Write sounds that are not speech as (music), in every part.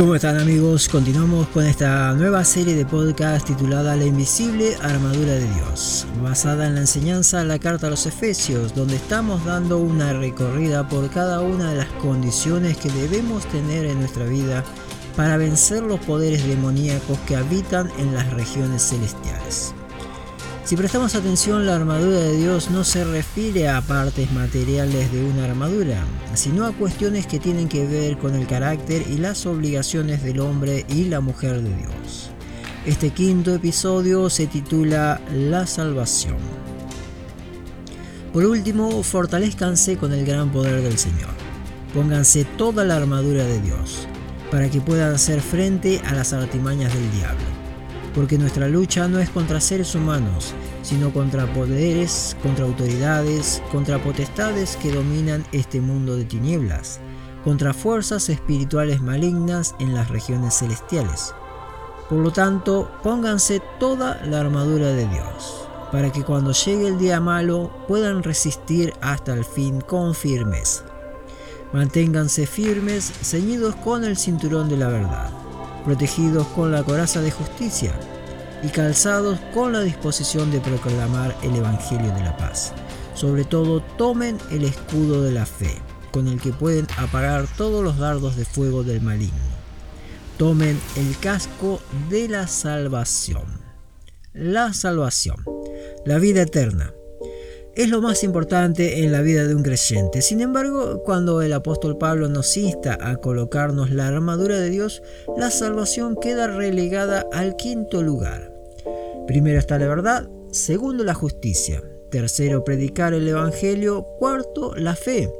¿Cómo están amigos? Continuamos con esta nueva serie de podcast titulada La invisible armadura de Dios, basada en la enseñanza de la carta a los Efesios, donde estamos dando una recorrida por cada una de las condiciones que debemos tener en nuestra vida para vencer los poderes demoníacos que habitan en las regiones celestiales. Si prestamos atención, la armadura de Dios no se refiere a partes materiales de una armadura, sino a cuestiones que tienen que ver con el carácter y las obligaciones del hombre y la mujer de Dios. Este quinto episodio se titula La salvación. Por último, fortalezcanse con el gran poder del Señor. Pónganse toda la armadura de Dios, para que puedan hacer frente a las artimañas del diablo porque nuestra lucha no es contra seres humanos, sino contra poderes, contra autoridades, contra potestades que dominan este mundo de tinieblas, contra fuerzas espirituales malignas en las regiones celestiales. Por lo tanto, pónganse toda la armadura de Dios, para que cuando llegue el día malo puedan resistir hasta el fin con firmeza. Manténganse firmes, ceñidos con el cinturón de la verdad protegidos con la coraza de justicia y calzados con la disposición de proclamar el Evangelio de la paz. Sobre todo tomen el escudo de la fe, con el que pueden apagar todos los dardos de fuego del maligno. Tomen el casco de la salvación. La salvación, la vida eterna, es lo más importante en la vida de un creyente. Sin embargo, cuando el apóstol Pablo nos insta a colocarnos la armadura de Dios, la salvación queda relegada al quinto lugar. Primero está la verdad, segundo la justicia, tercero predicar el Evangelio, cuarto la fe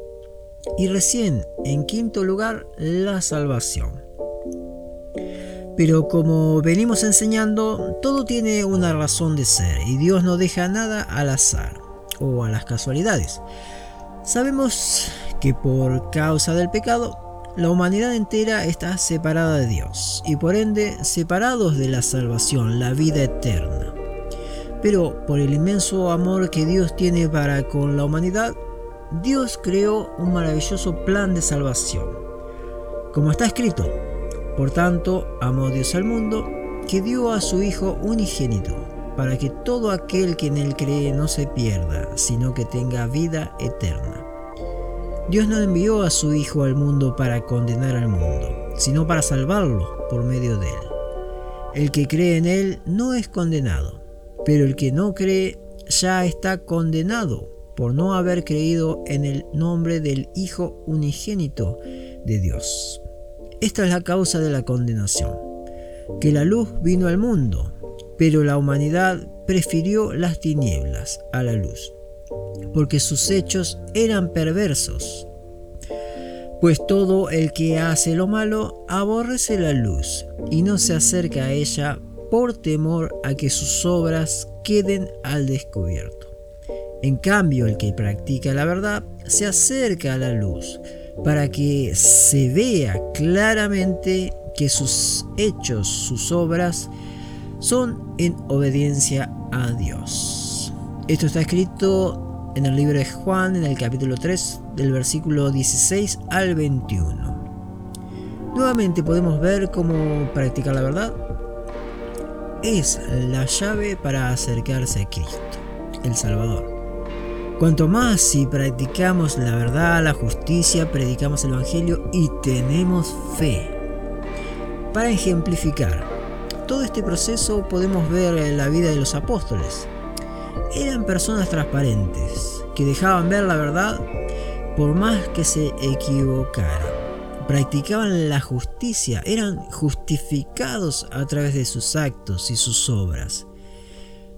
y recién en quinto lugar la salvación. Pero como venimos enseñando, todo tiene una razón de ser y Dios no deja nada al azar o a las casualidades. Sabemos que por causa del pecado, la humanidad entera está separada de Dios y por ende separados de la salvación, la vida eterna. Pero por el inmenso amor que Dios tiene para con la humanidad, Dios creó un maravilloso plan de salvación. Como está escrito, por tanto, amó Dios al mundo, que dio a su Hijo unigénito para que todo aquel que en él cree no se pierda, sino que tenga vida eterna. Dios no envió a su Hijo al mundo para condenar al mundo, sino para salvarlo por medio de él. El que cree en él no es condenado, pero el que no cree ya está condenado por no haber creído en el nombre del Hijo unigénito de Dios. Esta es la causa de la condenación, que la luz vino al mundo, pero la humanidad prefirió las tinieblas a la luz, porque sus hechos eran perversos. Pues todo el que hace lo malo aborrece la luz y no se acerca a ella por temor a que sus obras queden al descubierto. En cambio, el que practica la verdad se acerca a la luz para que se vea claramente que sus hechos, sus obras, son en obediencia a Dios. Esto está escrito en el libro de Juan, en el capítulo 3, del versículo 16 al 21. Nuevamente podemos ver cómo practicar la verdad es la llave para acercarse a Cristo, el Salvador. Cuanto más si practicamos la verdad, la justicia, predicamos el Evangelio y tenemos fe. Para ejemplificar, todo este proceso podemos ver en la vida de los apóstoles. Eran personas transparentes, que dejaban ver la verdad por más que se equivocaran. Practicaban la justicia, eran justificados a través de sus actos y sus obras.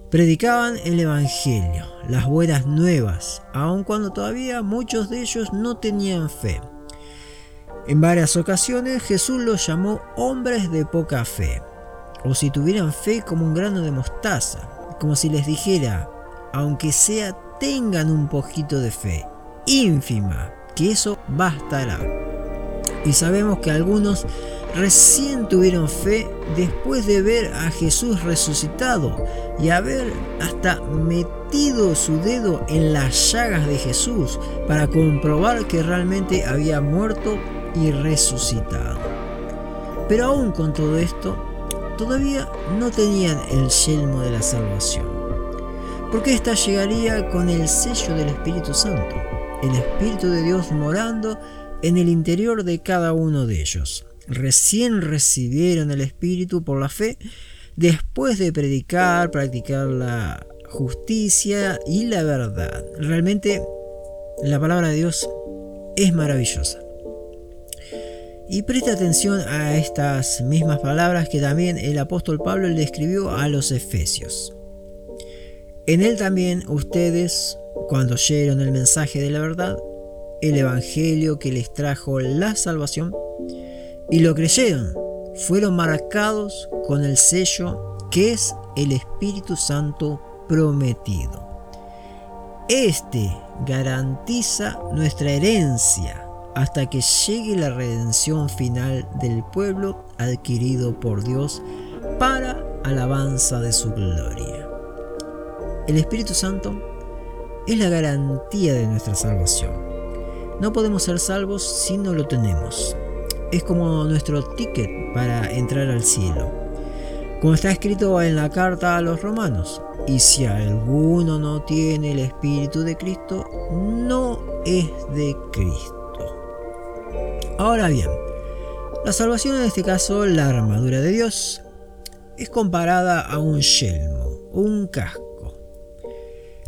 Predicaban el Evangelio, las buenas nuevas, aun cuando todavía muchos de ellos no tenían fe. En varias ocasiones Jesús los llamó hombres de poca fe o si tuvieran fe como un grano de mostaza, como si les dijera, aunque sea tengan un poquito de fe, ínfima, que eso bastará. Y sabemos que algunos recién tuvieron fe después de ver a Jesús resucitado y haber hasta metido su dedo en las llagas de Jesús para comprobar que realmente había muerto y resucitado. Pero aún con todo esto, todavía no tenían el yelmo de la salvación. Porque ésta llegaría con el sello del Espíritu Santo, el Espíritu de Dios morando en el interior de cada uno de ellos. Recién recibieron el Espíritu por la fe después de predicar, practicar la justicia y la verdad. Realmente la palabra de Dios es maravillosa. Y presta atención a estas mismas palabras que también el apóstol Pablo le escribió a los efesios. En él también ustedes, cuando oyeron el mensaje de la verdad, el evangelio que les trajo la salvación, y lo creyeron, fueron marcados con el sello que es el Espíritu Santo prometido. Este garantiza nuestra herencia hasta que llegue la redención final del pueblo adquirido por Dios para alabanza de su gloria. El Espíritu Santo es la garantía de nuestra salvación. No podemos ser salvos si no lo tenemos. Es como nuestro ticket para entrar al cielo. Como está escrito en la carta a los romanos, y si alguno no tiene el Espíritu de Cristo, no es de Cristo. Ahora bien, la salvación en este caso, la armadura de Dios, es comparada a un yelmo, un casco.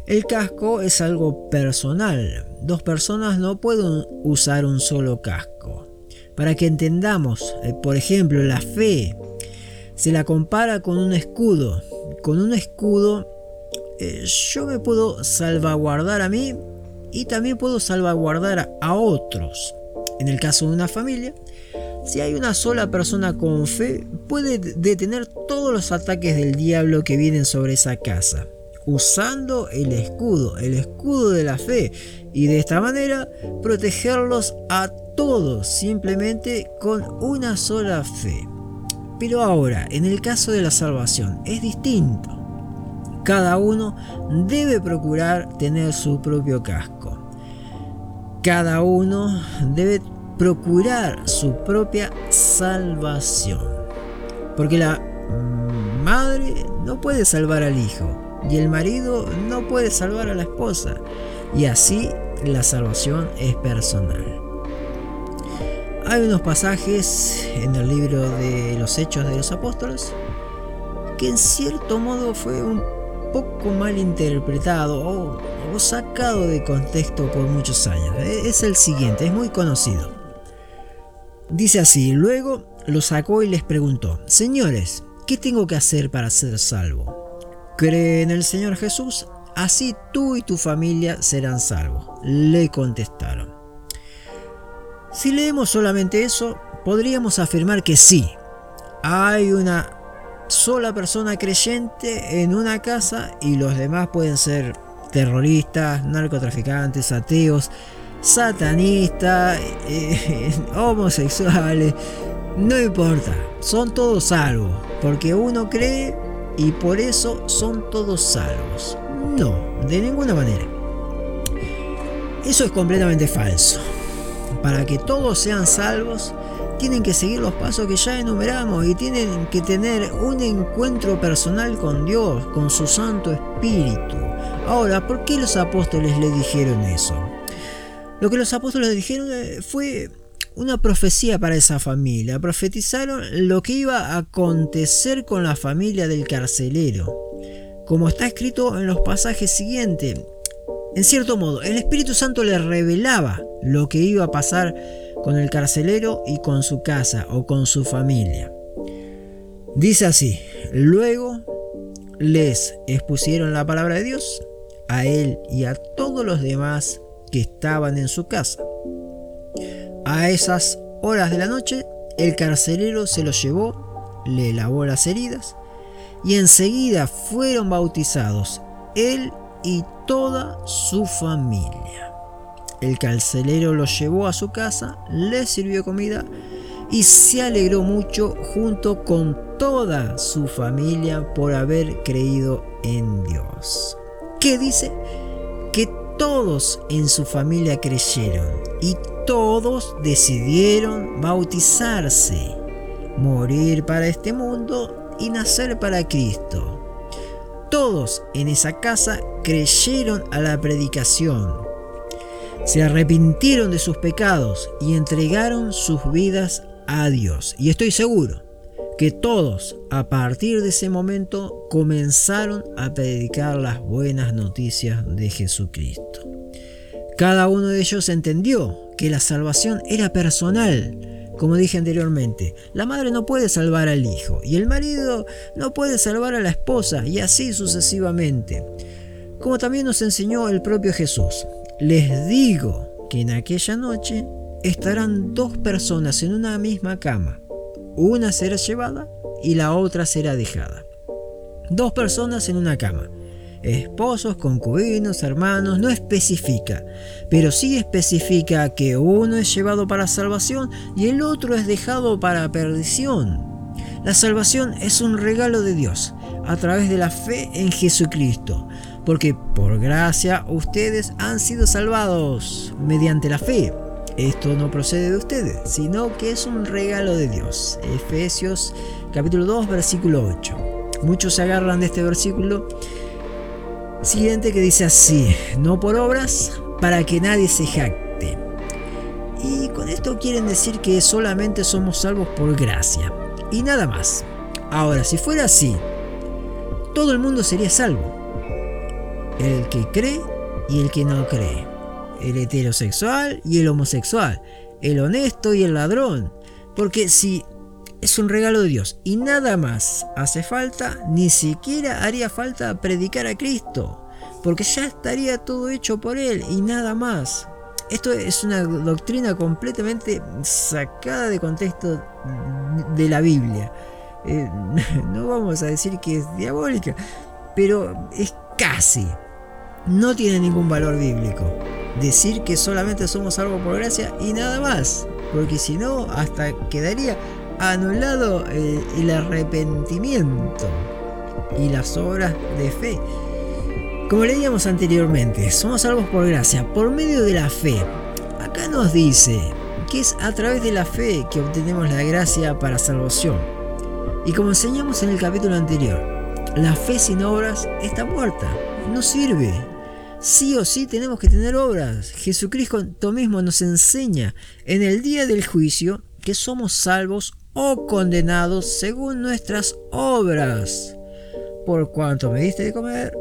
El casco es algo personal. Dos personas no pueden usar un solo casco. Para que entendamos, eh, por ejemplo, la fe se la compara con un escudo. Con un escudo eh, yo me puedo salvaguardar a mí y también puedo salvaguardar a otros. En el caso de una familia, si hay una sola persona con fe, puede detener todos los ataques del diablo que vienen sobre esa casa, usando el escudo, el escudo de la fe, y de esta manera protegerlos a todos simplemente con una sola fe. Pero ahora, en el caso de la salvación, es distinto. Cada uno debe procurar tener su propio casco cada uno debe procurar su propia salvación. Porque la madre no puede salvar al hijo y el marido no puede salvar a la esposa. Y así la salvación es personal. Hay unos pasajes en el libro de los Hechos de los Apóstoles que en cierto modo fue un poco mal interpretado o, sacado de contexto por muchos años. E, es el siguiente, es muy conocido. Dice así, luego lo sacó y les preguntó, Señores, ¿qué tengo que hacer para ser salvo? Cree en el Señor Jesús, así tú y tu familia serán salvos. Le contestaron. Si leemos solamente eso, podríamos afirmar que sí, hay una sola persona creyente en una casa y los demás pueden ser terroristas, narcotraficantes, ateos, satanistas, eh, (laughs) homosexuales, no importa, son todos salvos, porque uno cree y por eso son todos salvos. No, de ninguna manera. Eso es completamente falso. Para que todos sean salvos, tienen que seguir los pasos que ya enumeramos y tienen que tener un encuentro personal con Dios, con su Santo Espíritu. Ahora, ¿por qué los apóstoles le dijeron eso? Lo que los apóstoles le dijeron eh, fue una profecía para esa familia. Profetizaron lo que iba a acontecer con la familia del carcelero. Como está escrito en los pasajes siguientes, en cierto modo, el Espíritu Santo le revelaba lo que iba a pasar con el carcelero y con su casa o con su familia. Dice así, luego les expusieron la palabra de Dios a él y a todos los demás que estaban en su casa. A esas horas de la noche, el carcelero se los llevó, le lavó las heridas y enseguida fueron bautizados él y toda su familia. El carcelero los llevó a su casa, les sirvió comida y se alegró mucho junto con toda su familia por haber creído en Dios. ¿Qué dice? Que todos en su familia creyeron y todos decidieron bautizarse. morir para este mundo y nacer para Cristo. Todos en esa casa creyeron a la predicación, se arrepintieron de sus pecados y entregaron sus vidas a Dios. Y estoy seguro que todos a partir de ese momento comenzaron a predicar las buenas noticias de Jesucristo. Cada uno de ellos entendió que la salvación era personal. Como dije anteriormente, la madre no puede salvar al hijo y el marido no puede salvar a la esposa y así sucesivamente. Como también nos enseñó el propio Jesús. Les digo que en aquella noche estarán dos personas en una misma cama. Una será llevada y la otra será dejada. Dos personas en una cama esposos, concubinos, hermanos, no especifica, pero sí especifica que uno es llevado para salvación y el otro es dejado para perdición. La salvación es un regalo de Dios a través de la fe en Jesucristo, porque por gracia ustedes han sido salvados mediante la fe. Esto no procede de ustedes, sino que es un regalo de Dios. Efesios capítulo 2 versículo 8. Muchos se agarran de este versículo Siguiente que dice así, no por obras, para que nadie se jacte. Y con esto quieren decir que solamente somos salvos por gracia. Y nada más. Ahora, si fuera así, todo el mundo sería salvo. El que cree y el que no cree. El heterosexual y el homosexual. El honesto y el ladrón. Porque si es un regalo de Dios y nada más hace falta, ni siquiera haría falta predicar a Cristo, porque ya estaría todo hecho por Él y nada más. Esto es una doctrina completamente sacada de contexto de la Biblia. Eh, (laughs) no vamos a decir que es diabólica, pero es casi. No tiene ningún valor bíblico. Decir que solamente somos salvos por gracia y nada más. Porque si no, hasta quedaría anulado eh, el arrepentimiento y las obras de fe. Como leíamos anteriormente, somos salvos por gracia, por medio de la fe. Acá nos dice que es a través de la fe que obtenemos la gracia para salvación. Y como enseñamos en el capítulo anterior, la fe sin obras está muerta, no sirve. Sí o sí tenemos que tener obras. Jesucristo mismo nos enseña en el día del juicio que somos salvos o condenados según nuestras obras. Por cuanto me diste de comer,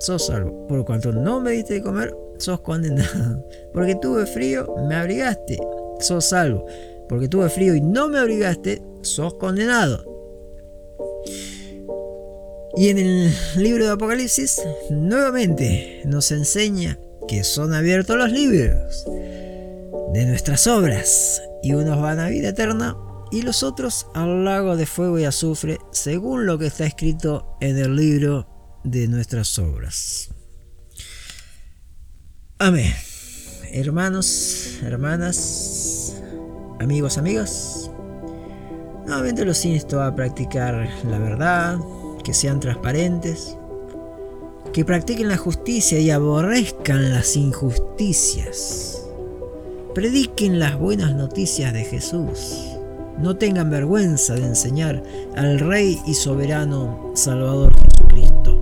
sos salvo. Por cuanto no me diste de comer, sos condenado. Porque tuve frío, me abrigaste, sos salvo. Porque tuve frío y no me abrigaste, sos condenado. Y en el libro de Apocalipsis, nuevamente nos enseña que son abiertos los libros de nuestras obras y unos van a vida eterna y los otros al lago de fuego y azufre, según lo que está escrito en el libro de nuestras obras. Amén. Hermanos, hermanas, amigos, amigas, nuevamente los insto a practicar la verdad, que sean transparentes, que practiquen la justicia y aborrezcan las injusticias. Prediquen las buenas noticias de Jesús no tengan vergüenza de enseñar al Rey y Soberano Salvador Jesucristo.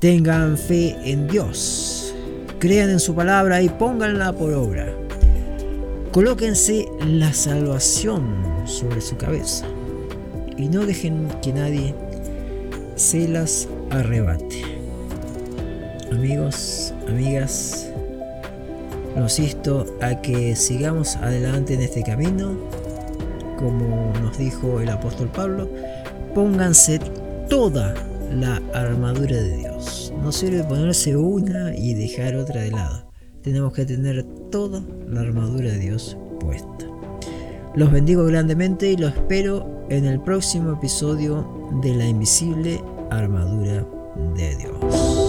Tengan fe en Dios, crean en su palabra y pónganla por obra. Colóquense la salvación sobre su cabeza y no dejen que nadie se las arrebate. Amigos, amigas, los insto a que sigamos adelante en este camino como nos dijo el apóstol Pablo, pónganse toda la armadura de Dios. No sirve ponerse una y dejar otra de lado. Tenemos que tener toda la armadura de Dios puesta. Los bendigo grandemente y los espero en el próximo episodio de la invisible armadura de Dios.